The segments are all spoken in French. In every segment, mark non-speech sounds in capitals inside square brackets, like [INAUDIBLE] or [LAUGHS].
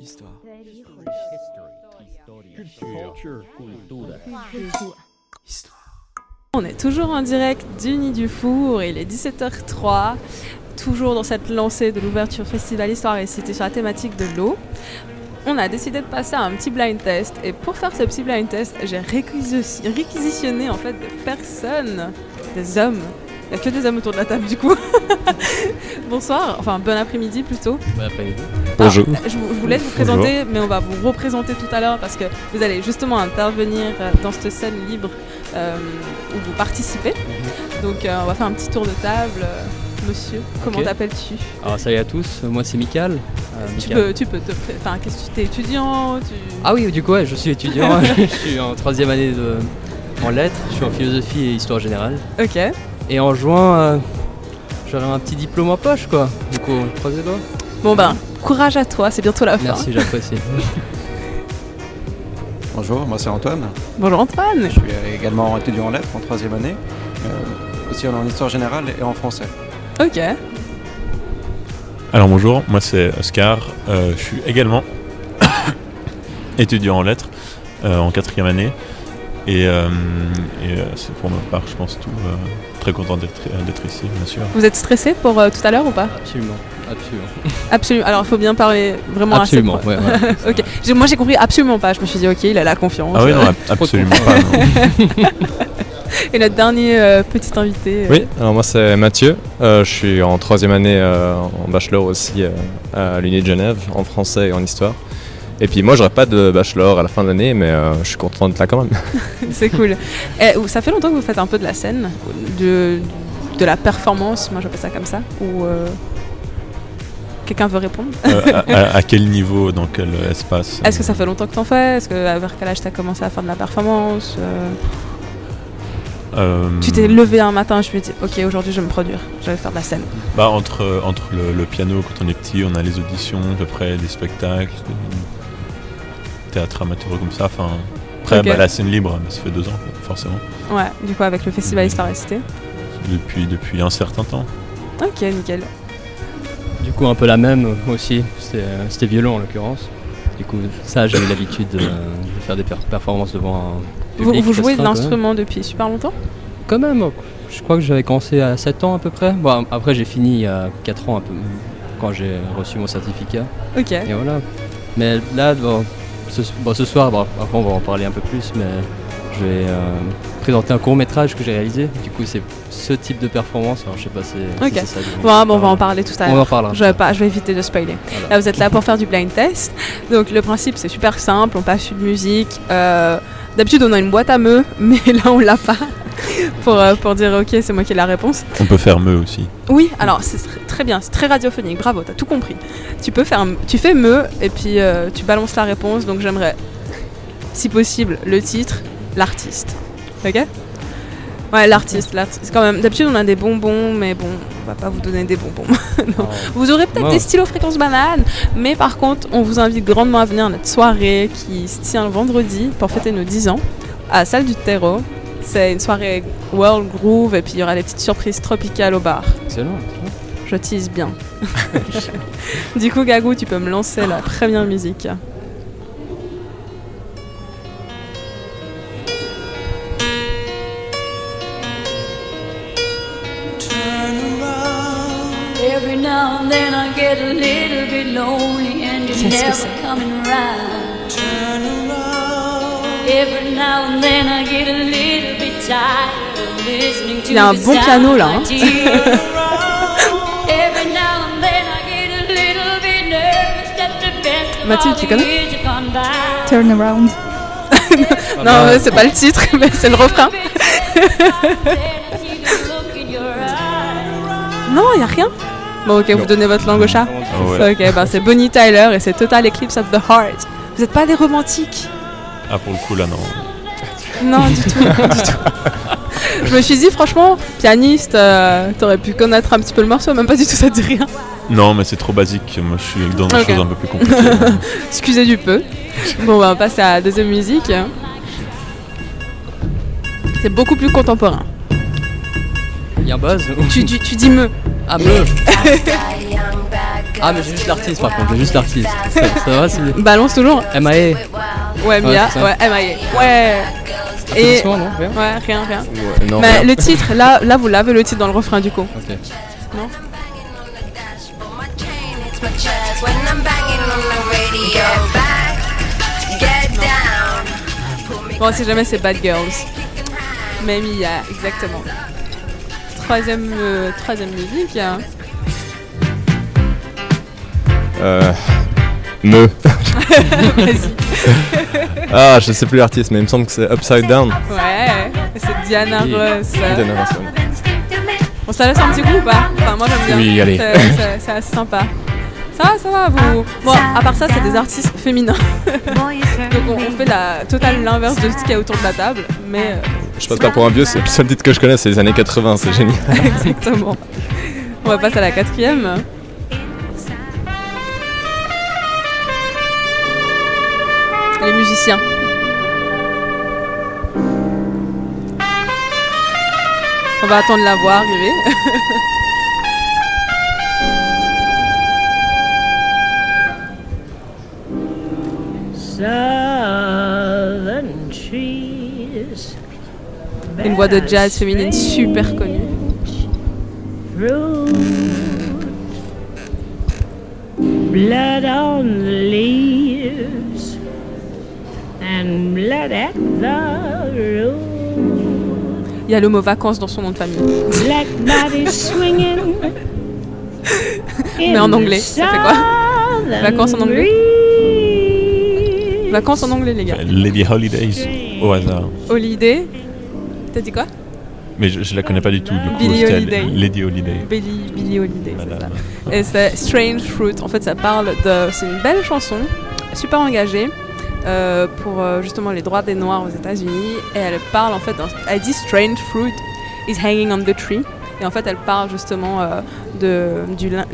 Histoire. Histoire. On est toujours en direct du Nid du Four, il est 17h03, toujours dans cette lancée de l'ouverture Festival Histoire et Cité sur la thématique de l'eau. On a décidé de passer à un petit blind test et pour faire ce petit blind test, j'ai réquisi- réquisitionné en fait des personnes, des hommes. Il n'y a que des hommes autour de la table du coup. [LAUGHS] Bonsoir, enfin bon après-midi plutôt. Bon après-midi. Bonjour. Alors, je, vous, je vous laisse vous présenter, mais on va vous représenter tout à l'heure parce que vous allez justement intervenir euh, dans cette scène libre euh, où vous participez. Donc euh, on va faire un petit tour de table. Monsieur, comment t'appelles-tu? Alors salut à tous, moi c'est Mickaël. Euh, Tu peux, tu peux te, enfin qu'est-ce que tu es étudiant tu... Ah oui, du coup, ouais, je suis étudiant, [LAUGHS] je suis en troisième année de, en lettres, je suis en philosophie et histoire générale. Ok. Et en juin, euh, j'aurai un petit diplôme en poche, quoi. Du coup, croisez doigts. Bon ben, courage à toi, c'est bientôt la fin. Merci, j'apprécie. [LAUGHS] Bonjour, moi c'est Antoine. Bonjour Antoine. Je suis également étudiant en lettres en troisième année, euh, aussi en histoire générale et en français. Ok. Alors bonjour, moi c'est Oscar, euh, je suis également [COUGHS] étudiant en lettres euh, en quatrième année et, euh, et, euh, c'est pour ma part je pense tout euh, très content d'être d'être ici bien sûr. Vous êtes stressé pour euh, tout à l'heure ou pas? Absolument, absolument. [LAUGHS] Absolument. Alors il faut bien parler vraiment Absolument, assez. ouais, ouais. [LAUGHS] Ok. Moi j'ai compris absolument pas. Je me suis dit ok, il a la confiance. Ah oui non Euh, [LAUGHS] ab- absolument pas. non. Et notre dernier euh, petit invité. euh, Oui, alors moi c'est Mathieu, Euh, je suis en troisième année euh, en bachelor aussi euh, à l'Uni de Genève, en français et en histoire. Et puis moi j'aurai pas de bachelor à la fin de l'année, mais euh, je suis content d'être là quand même. [LAUGHS] C'est cool. Et, ou- ça fait longtemps que vous faites un peu de la scène, de, de la performance, moi j'appelle ça comme ça. Ou euh, quelqu'un veut répondre? Euh, à, à- [LAUGHS] à quel niveau, dans quel espace? Est-ce que ça fait longtemps que t'en fais? Est-ce que à vers quel âge t'as commencé à faire de la performance Euh, euh, Tu t'es levé un matin, je me dis ok aujourd'hui je vais me produire, je vais faire de la scène. bah, entre, entre le, le piano quand on est petit, on a les auditions, après des spectacles, des théâtre amateur comme ça. Enfin, après bah, la scène libre, bah, ça fait deux ans forcément, Ouais, du coup avec le festival Histoire et Cité. depuis, depuis un certain temps. Ok, nickel. Du coup, un peu la même, aussi. C'était euh, violon en l'occurrence. Du coup, ça, j'ai eu l'habitude de, de faire des per- performances devant un Vous, public vous jouez de l'instrument depuis super longtemps? Quand même, je crois que j'avais commencé à 7 ans à peu près. Bon, après, j'ai fini il y a 4 ans un peu, quand j'ai reçu mon certificat. Ok. Et voilà. Mais là, bon, ce, bon, ce soir, bon, après on va en parler un peu plus, mais je vais euh, présenter un court métrage que j'ai réalisé. Du coup, c'est ce type de performance. Alors, je sais pas si, c'est ça. Bon, bon, on va en parler tout à On l'heure. en parlera. Je vais, pas, je vais éviter de spoiler. Voilà. Là, vous êtes là pour faire du blind test. Donc, le principe, c'est super simple. On passe une musique. Euh, D'habitude, on a une boîte à meux, [LAUGHS] mais là, on l'a pas. [LAUGHS] pour, euh, pour dire, ok, c'est moi qui ai la réponse. On peut faire me aussi. Oui, alors, c'est tr- très bien. C'est très radiophonique. Bravo, t'as tout compris. Tu peux faire. Tu fais me, et puis euh, tu balances la réponse. Donc, j'aimerais, si possible, le titre, l'artiste. Ok? Ouais, l'artiste. l'artiste. Quand même, d'habitude, on a des bonbons, mais bon, on va pas vous donner des bonbons. [LAUGHS] Non. Vous aurez peut-être des stylos fréquence banane, mais par contre, on vous invite grandement à venir à notre soirée qui se tient le vendredi pour fêter nos 10 ans à la salle du terreau. C'est une soirée World Groove et puis il y aura des petites surprises tropicales au bar. Excellent. Je tease bien. [LAUGHS] du coup, Gagou, tu peux me lancer la première musique. Every now and then I get a little bit lonely and you're Qu'est-ce que c'est? Il a un bon piano, là, hein. sound I hear. Every now and then I get a little bit nervous that the best of Mathilde, all tu the connais? years have gone by. Turn around. [LAUGHS] [LAUGHS] Non, euh, c'est pas le titre, [LAUGHS] mais c'est le refrain. Non, y a rien. Bon, ok, vous donnez votre langue au chat. Ah ouais. Ok, bah c'est Bonnie Tyler et c'est Total Eclipse of the Heart. Vous êtes pas des romantiques Ah pour le coup là non. Non, du tout, du tout. [LAUGHS] Je me suis dit, franchement, pianiste, euh, t'aurais pu connaître un petit peu le morceau, même pas du tout, ça te dit rien. Non mais c'est trop basique, moi je suis dans des choses un peu plus compliquées. [LAUGHS] Excusez du peu. Bon, bah, on passe à la deuxième musique. C'est beaucoup plus contemporain. Il y a un buzz Tu, tu, tu dis me. Ah, bleu Ah, mais j'ai juste l'artiste par contre, j'ai juste l'artiste. Ça, ça va, c'est Balance toujours. MIA. Ouais, Mia. ça. Ouais, MIA. Ouais. Et. Non Rien Ouais, rien, rien. Ouais, non, Mais rien. le titre, là, là, vous l'avez le titre dans le refrain du coup. Ok. It's my chest when I'm banging on the radio. Get back, get down. Bon, si jamais c'est Bad Girls. Mais Mia, exactement. Troisième, euh, troisième musique. hein. Euh, me. [LAUGHS] Vas-y. [LAUGHS] Ah, je sais plus l'artiste, mais il me semble que c'est Upside Down. Ouais, c'est Diana. Ross. Diana Ross, ouais. On se la laisse un petit coup ou pas Enfin, moi j'aime bien. Oui, allez. C'est assez sympa. Ça va, ça va, vous. Bon, à part ça, c'est des artistes féminins. [LAUGHS] Donc on, on fait la totale l'inverse de ce qu'il y a autour de la table. Mais euh, Je passe pas pour un vieux, c'est le seul titre que je connais, c'est les années 80, c'est génial. [LAUGHS] exactement. On va passer à la quatrième. Les musiciens. On va attendre la voix arriver. [LAUGHS] Une voix de jazz féminine super connue. Blood on the leaves. Il y a le mot vacances dans son nom de famille. Black body swinging. Mais en anglais, ça fait quoi Vacances en anglais Vacances en anglais, les gars. Lady Holidays, au hasard. Holiday. T'as dit quoi Mais je, je la connais pas du tout. Du coup, Billie Holiday. Lady Holiday. Billy, Billy Holiday, c'est ça. Et c'est Strange Fruit. En fait, ça parle de. C'est une belle chanson, super engagée. Euh, pour euh, justement les droits des Noirs aux États-Unis et elle parle en fait, elle dit strange fruit is hanging on the tree et en fait elle parle justement euh, de,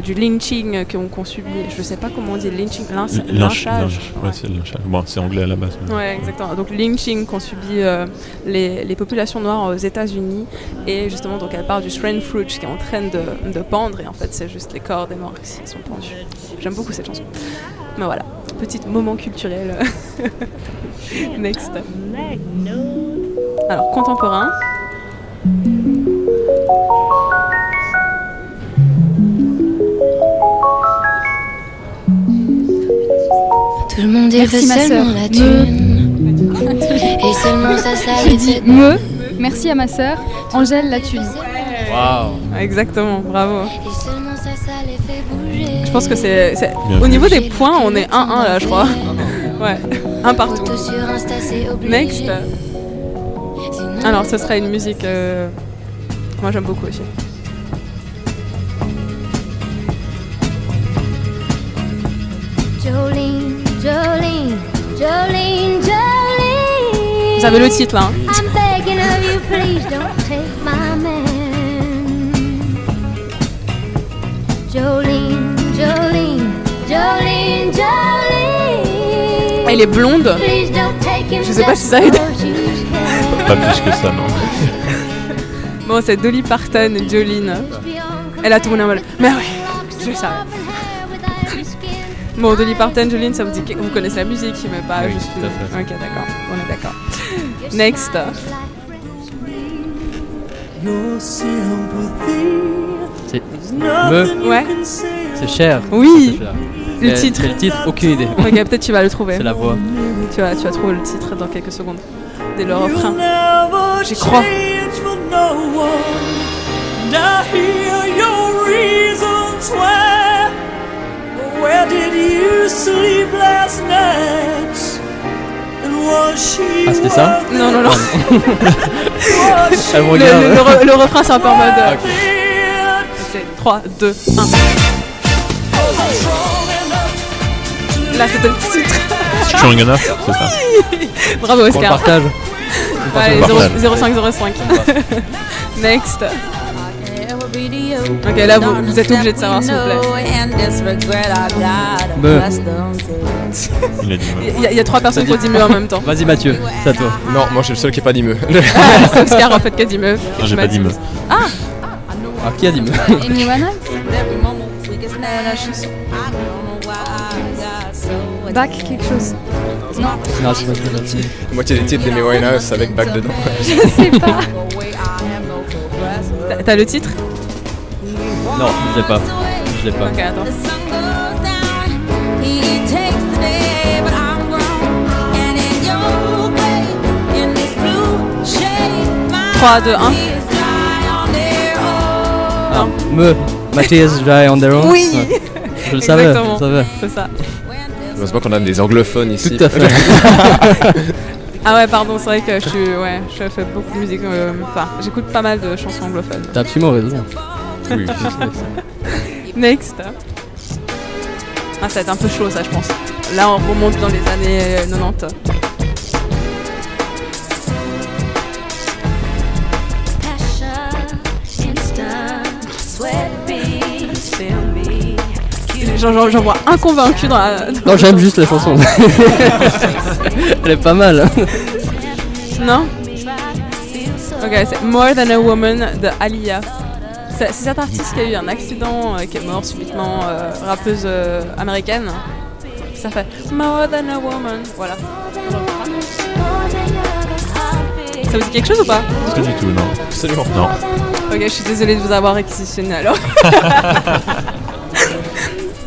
du, lynching qu'on qu'on subit, je sais pas comment on dit lynching, lynch- Lynch- lynchage. lynch- Ouais, c'est le lynchage. Bon, c'est anglais à la base. Ouais, exactement. Donc lynching qu'ont subi euh, les, les populations noires aux États-Unis et justement donc elle parle du strange fruit qui est en train de, de pendre et en fait c'est juste les corps des noirs qui sont pendus. J'aime beaucoup cette chanson. Mais voilà, petit moment culturel. [LAUGHS] Next. Alors contemporain. Tout le monde Merci, veut ma seulement la thune. Et seulement ça, ça Je les dis fait me. Merci à ma sœur, Angèle Latune. Waouh Exactement, bravo. Je pense que c'est. Au niveau des points, on est 1-1 là, je crois. [LAUGHS] Ouais, un partout. Next. Alors, ce sera une musique. euh, Moi, j'aime beaucoup aussi. Jolene, Jolene, Jolene, Jolene. Vous avez le titre là. hein. I'm begging of you, please don't take my man. Jolene. Elle est blonde. Please don't take him Je sais pas si ça aide. Pas plus que ça, non. Bon, c'est Dolly Parton et Jolene. Elle a tout le monde en mode. Mais ouais, je savais. Bon, Dolly Parton, Jolene, ça vous dit que vous connaissez la musique, mais pas Oui, juste. tout à fait. Ok, d'accord. On est d'accord. Next. C'est me, Ouais. c'est cher. Oui. C'est cher. Le Mais titre. Le titre, aucune idée. Ok, peut-être tu vas le trouver. C'est la voix. Tu vas, tu vas trouver le titre dans quelques secondes. Dès le refrain. J'y crois. Ah, c'était ça Non, non, non. [LAUGHS] Elle me Le, regarde. le- le re- le refrain, c'est un peu en mode. euh, Ah, ok. C'est 3, 2, 1. Là, c'était le titre. Strong Enough, c'est ça Bravo, Pour le Oscar. partage. Allez, partage. 0505. [LAUGHS] Next. Ok, là, vous, vous êtes obligé de savoir, s'il vous plaît. Il a dit me. Il y, a- il y a trois personnes qui ont dit mieux en même temps. Vas-y Mathieu, c'est à toi. Non, moi je suis le seul qui n'a pas dit me. C'est [LAUGHS] Oscar en fait qui a dit mieux. Non, j'ai pas dit me. Ah, qui a dit me? [LAUGHS] La chanson. Back quelque chose. Non, Non, c'est pas ça. Moitié des titres d'Amy Winehouse avec back dedans. [LAUGHS] je sais pas. T'as- T'as le titre? Non, je l'ai pas. Je l'ai pas. Ok, attends. He takes the day, but I'm grown. And in your way, in this blue shade, my 3, 2, 1. tears dry on their own. Ah, me. Matthias Dry on their own. Oui Ouais. Je le savais, je Exactement. le savais. C'est ça. Heureusement qu'on a des anglophones ici. Tout à fait. [LAUGHS] Ah ouais, pardon, c'est vrai que je suis, ouais, je fais beaucoup de musique. euh, Enfin, j'écoute pas mal de chansons anglophones. T'as absolument raison. Oui. [LAUGHS] Next. Ah, ça va être un peu chaud, ça, je pense. Là, on remonte dans les années euh, 90. J'en vois un convaincu dans la. dans- Non, j'aime juste la chanson. [LAUGHS] Elle est pas mal. Non? Ok, c'est More Than a Woman de Alia. C'est cette artiste qui a eu un accident, euh, qui est morte subitement, euh, rappeuse euh, américaine. Ça fait More Than a Woman. Voilà. Ça vous dit quelque chose ou pas? Pas du tout, non. Absolument. Non. Ok, je suis désolée de vous avoir réquisitionné alors. [LAUGHS]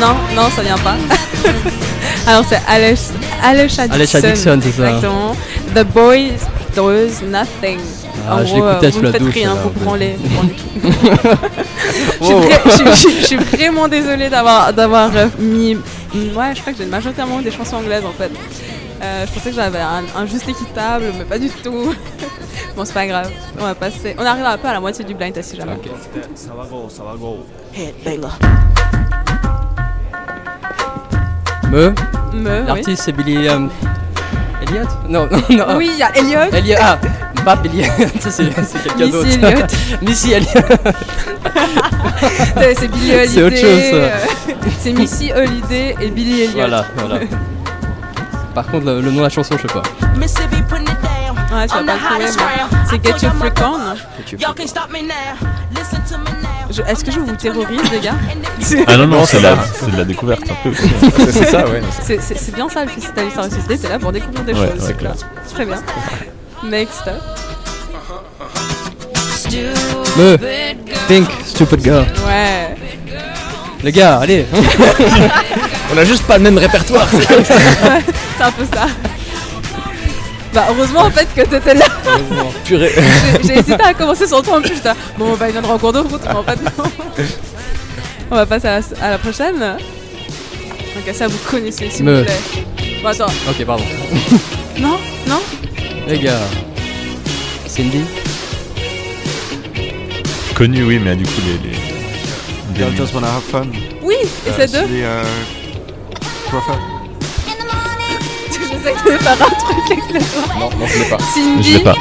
Non, non, ça vient pas. [LAUGHS] Alors c'est Alex, Alesha Dixon. C'est ça. Exactement. The Boys Does Nothing. Ah, en je gros, euh, vous ne faites douche, rien, là, vous [LAUGHS] branlez. je, suis vraiment désolée d'avoir d'avoir euh, mis. Ouais, je crois que j'ai majoritairement des chansons anglaises en fait. Euh, je pensais que j'avais un, un juste équitable, mais pas du tout. [LAUGHS] bon, c'est pas grave. On va passer. On arrive un peu à la moitié du blind test si jamais. Me. Me, oui. L'artiste c'est Billy euh, Elliot Non, [LAUGHS] non, non. Oui, il y a Elliot. Elliot. Ah, pas Billy. [LAUGHS] Ça c'est c'est quelqu'un d'autre. [LAUGHS] Missy Elliott. Missy Elliot. C'est Billy Holiday. C'est autre chose, euh, c'est Missy Holiday et Billy Elliot. Voilà, voilà. Par contre, le, le nom de la chanson, je sais pas. Ouais, tu vas pas le trouver, c'est I Get Your you Freak On. Je- Est-ce que je vous terrorise, les gars [LAUGHS] Ah non, non, c'est de, la- c'est de la découverte un peu. C'est ça, ouais. C'est c'est- c'est bien ça le festival Histoire et Société, t'es là pour découvrir des Ouais, choses. c'est clair. Très bien. Next up. Me. Pink, Stupid Girl. Ouais. Les gars, allez. [LAUGHS] On a juste pas le même répertoire. [LAUGHS] C'est un peu ça. Bah heureusement en fait que t'étais là. Purée. [LAUGHS] J'ai- hésité à commencer sans toi en plus. j'étais, Bon bah il viendra en cours de route, mais en fait non. On va passer à la, à la prochaine. Donc ça vous connaissez s'il Me. vous plaît. Bon attends. Ok, pardon. [LAUGHS] Non Non Les gars. Cindy. Connu, oui, mais du coup, les. les... Girl des- Just Wanna Have Fun. Oui Et Euh, c'est deux euh, Crawford. J'essaie de faire un truc avec les doigts. Non, non, je l'ai pas. Cindy Je l'ai pas.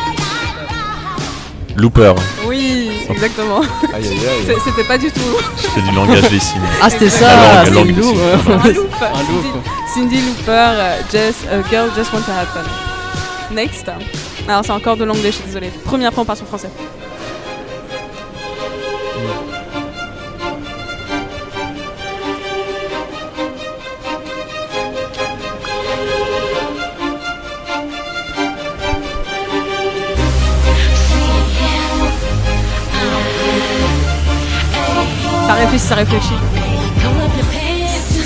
Looper. Oui, exactement. Aïe aïe aïe. C'est- C'était pas du tout. Je fais du langage des signes. Ah, c'était La ça. langue, la c'est langue. Un [LAUGHS] loop. Un Cindy, loop. Cindy Looper, euh, Just, a Girl Just Want to Fun. Next. Alors c'est encore de l'anglais, je suis désolée. Première fois on passe au français. Ça réfléchit, ça réfléchit.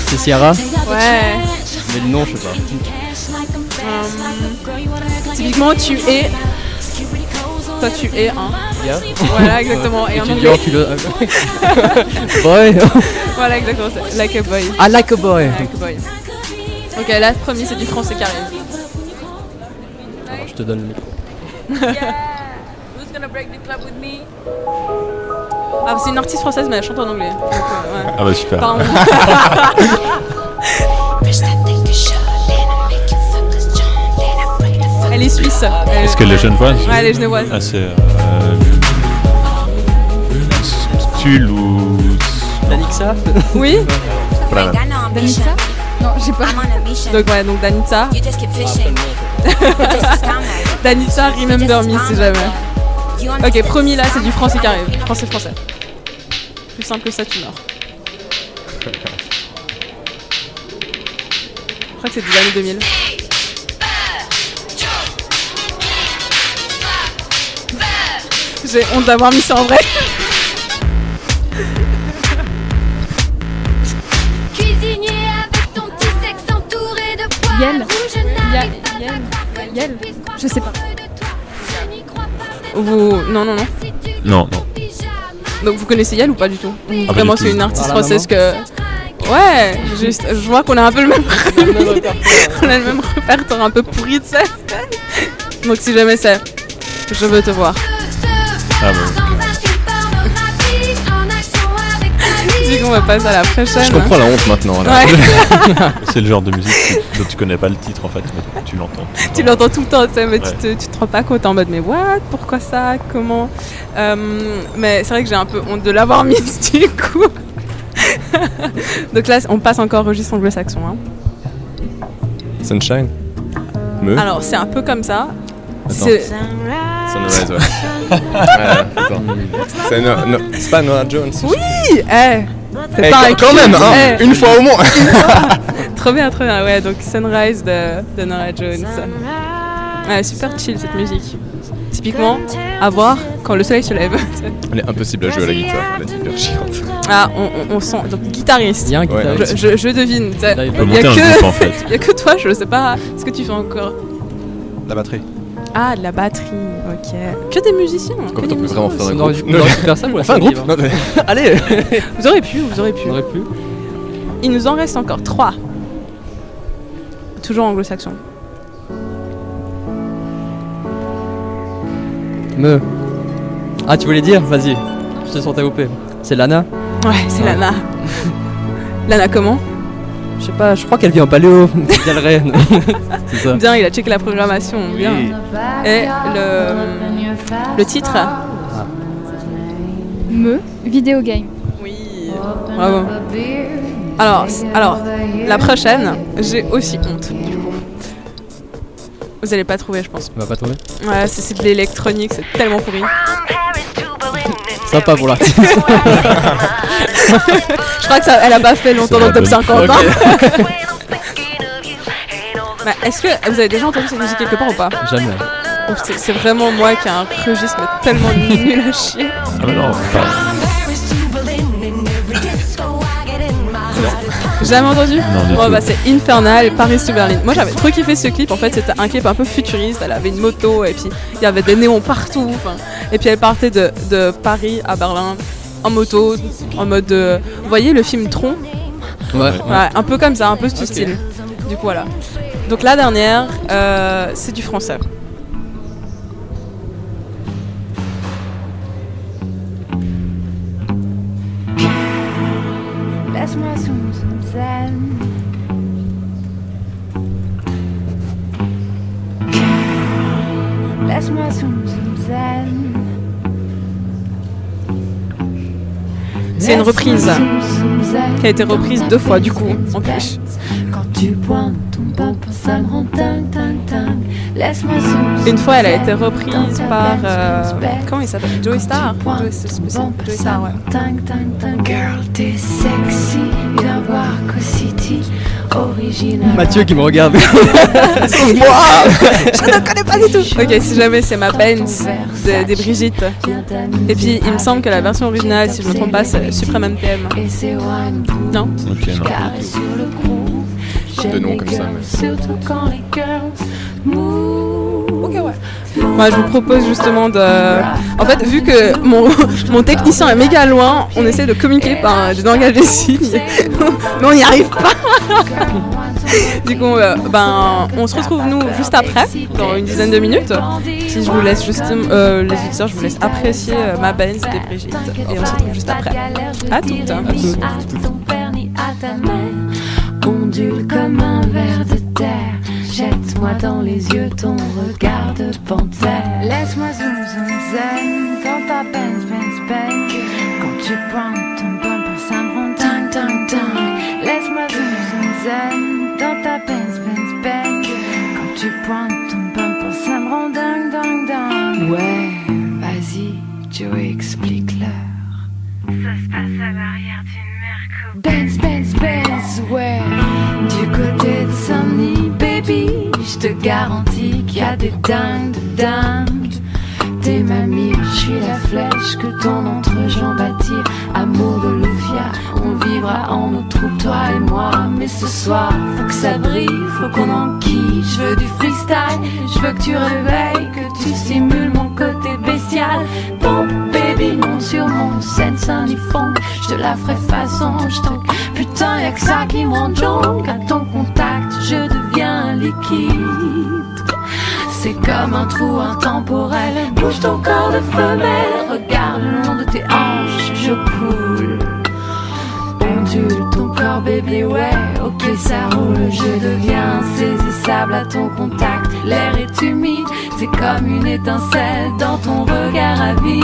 C'est Ciara. Ouais. Mais le nom, je sais pas. Euh, typiquement, tu es. Toi, tu es un. Yeah. Voilà, exactement. Et en anglais. tu le- [LAUGHS] Boy. [LAUGHS] Voilà, exactement. c'est Like a boy. I like a boy. Like a boy. Ok, là, premier, c'est du français carré. Alors, je te donne le micro. Who's gonna break the club with me? Ah, c'est une artiste française, mais elle chante en anglais. Donc, euh, ouais. Ah bah super. Pardon. [LAUGHS] elle est suisse. Est-ce qu'elle est genevoise Ouais, elle est genevoise. Ah, c'est. Euh, Tulle ou. Danixa Oui Voilà. Non, j'ai pas. Donc, ouais, donc Danitza. [LAUGHS] Danitza, Remember Me si jamais. Ok, promis là, c'est du français qui arrive. Français, français. Plus simple que ça, tu meurs. Je crois que c'est des années 2000. J'ai honte d'avoir mis ça en vrai. Cuisinier avec ton petit sexe entouré de poils Yel. Yel. Yel. Je sais pas. Vous... Non, non, non. Non, non. Donc vous connaissez Yel ou pas du tout Vraiment, du c'est une artiste Ah, française que. Ouais, juste, je vois qu'on a un peu le même. [LAUGHS] on a le même répertoire un peu pourri de ça. Donc si jamais c'est. Je veux te voir. Ah bah. dans un film porno rapide en action avec ta vie. Du coup, on va passer à la prochaine. Je comprends la honte maintenant. Ouais, [LAUGHS] C'est le genre de musique dont tu connais pas le titre en fait, mais tu l'entends. tu l'entends tout le temps, tu sais, mais Ouais. tu, te, tu te rends pas compte en mode, mais what? Pourquoi ça? Comment? Euh, Mais c'est vrai que j'ai un peu honte de l'avoir [LAUGHS] mise du coup. [LAUGHS] Donc là, on passe encore au registre anglo-saxon. hein. Sunshine? Me Alors, c'est un peu comme ça. C'est- Sunrise, ouais. [LAUGHS] C'est no- no- c'est pas Noah Jones Oui Eh C'est Eh, quand- quand même, hein, Eh, Une fois au moins Trop bien, trop bien. Ouais, donc Sunrise de, de Nora Jones. Ouais, super chill cette musique. Typiquement, à voir quand le soleil se lève. [LAUGHS] Elle est impossible à jouer à la guitare, elle est hyper chiante. ah, on, on- on sent. Donc, guitariste. Il y a un Ouais. guitariste. Je, je, je devine. il peut y a monter un groupe que, en fait. [LAUGHS] il y a que toi, je sais pas ce que tu fais encore. La batterie. Ah, de la batterie, ok. Que des musiciens. Que on des peut musiciens. vraiment faire un On aurait, groupe. on aurait faire ça [LAUGHS] pour la Enfin, un groupe. Non, mais- Allez Vous aurez pu, vous aurez pu. On aurait pu. Il nous en reste encore trois. Toujours anglo-saxon. Me. Ah, tu voulais dire? Vas-y. Je te sens tagoupé. C'est Lana? Ouais, c'est Lana. [LAUGHS] Lana comment? Je sais pas, je crois qu'elle vient en paléo. [LAUGHS] [LAUGHS] Ça. Bien, il a checké la programmation. Bien. Et le, le titre? Me, vidéo game. Oui. Bravo. Alors, alors, la prochaine, j'ai aussi honte. Du coup. Vous allez pas trouver, je pense. On va pas trouver. Ouais, c'est c'est de l'électronique, c'est tellement pourri. Sympa pour l'artiste. [LAUGHS] Je crois que ça, elle a pas fait longtemps dans le top bonne 50. prog. hein. Bah, Est-ce que vous avez déjà entendu cette musique quelque part ou pas? Jamais. C'est vraiment moi qui ai un registre mais tellement nul à chier. Ah bah non, pas. Jamais entendu Non, Bon bah c'est Infernal, Paris to Berlin. Moi j'avais trop kiffé ce clip, en fait c'était un clip un peu futuriste, elle avait une moto et puis il y avait des néons partout. Et puis elle partait de, de Paris à Berlin en moto, en mode... euh, vous voyez le film Tron? Ouais. Ouais, un peu comme ça, un peu ce style. Du coup voilà. Donc la dernière, euh, c'est du français. Laisse-moi. C'est une reprise qui a été reprise deux fois du coup en plus. Quand tu pointes ton pompon, ça me rend dingue, dingue, dingue. Laisse-moi Une fois elle a été reprise par... euh, comment il s'appelle? Joey Star Joey, Star, ouais. Dingue, dingue, dingue. Girl, t'es sexy. Viens voir. Original. Mathieu qui me regarde. [LAUGHS] Je ne connais pas du tout. Ok, si jamais c'est ma Benz de- des Brigitte. Et puis il me semble que la version originale, si je me trompe pas, c'est Supreme MTM. Et c'est one boom. Non Ok, non. De J'aime nom les comme ça, mais-. Ok, ouais. Moi, je vous propose justement de. En fait, vu que mon, [LAUGHS] mon technicien est méga loin, on essaie de communiquer par des langages des signes, [LAUGHS] mais on n'y arrive pas. [LAUGHS] du coup, euh, ben, on se retrouve nous juste après, dans une dizaine de minutes. Si je vous laisse juste, euh, les auditeurs, je vous laisse apprécier euh, ma band, c'était Brigitte, et on se retrouve juste après. À toutes. À ton Dans les yeux ton regard de panthère. Laisse-moi zoom zoom des dingues de dingues. T'es mamie, je suis la flèche que ton entrejambe attire. Amour de Lufia, on vivra en nos troupes, toi et moi. Mais ce soir, faut que ça brille, faut qu'on enquille. Je veux du freestyle, je veux que tu réveilles, que tu simules mon côté bestial. Pompe, baby, monte sur mon scène funk Je te la ferai façon, je Putain, y'a que ça qui me rend jonque. À ton contact, je deviens liquide. C'est comme un trou intemporel. Bouge ton corps de femelle. Regarde le long de tes hanches, je coule. Ondule ton corps, bébé, ouais. Ok, ça roule. Je deviens insaisissable à ton contact. L'air est humide, c'est comme une étincelle dans ton regard avide. Laisse-moi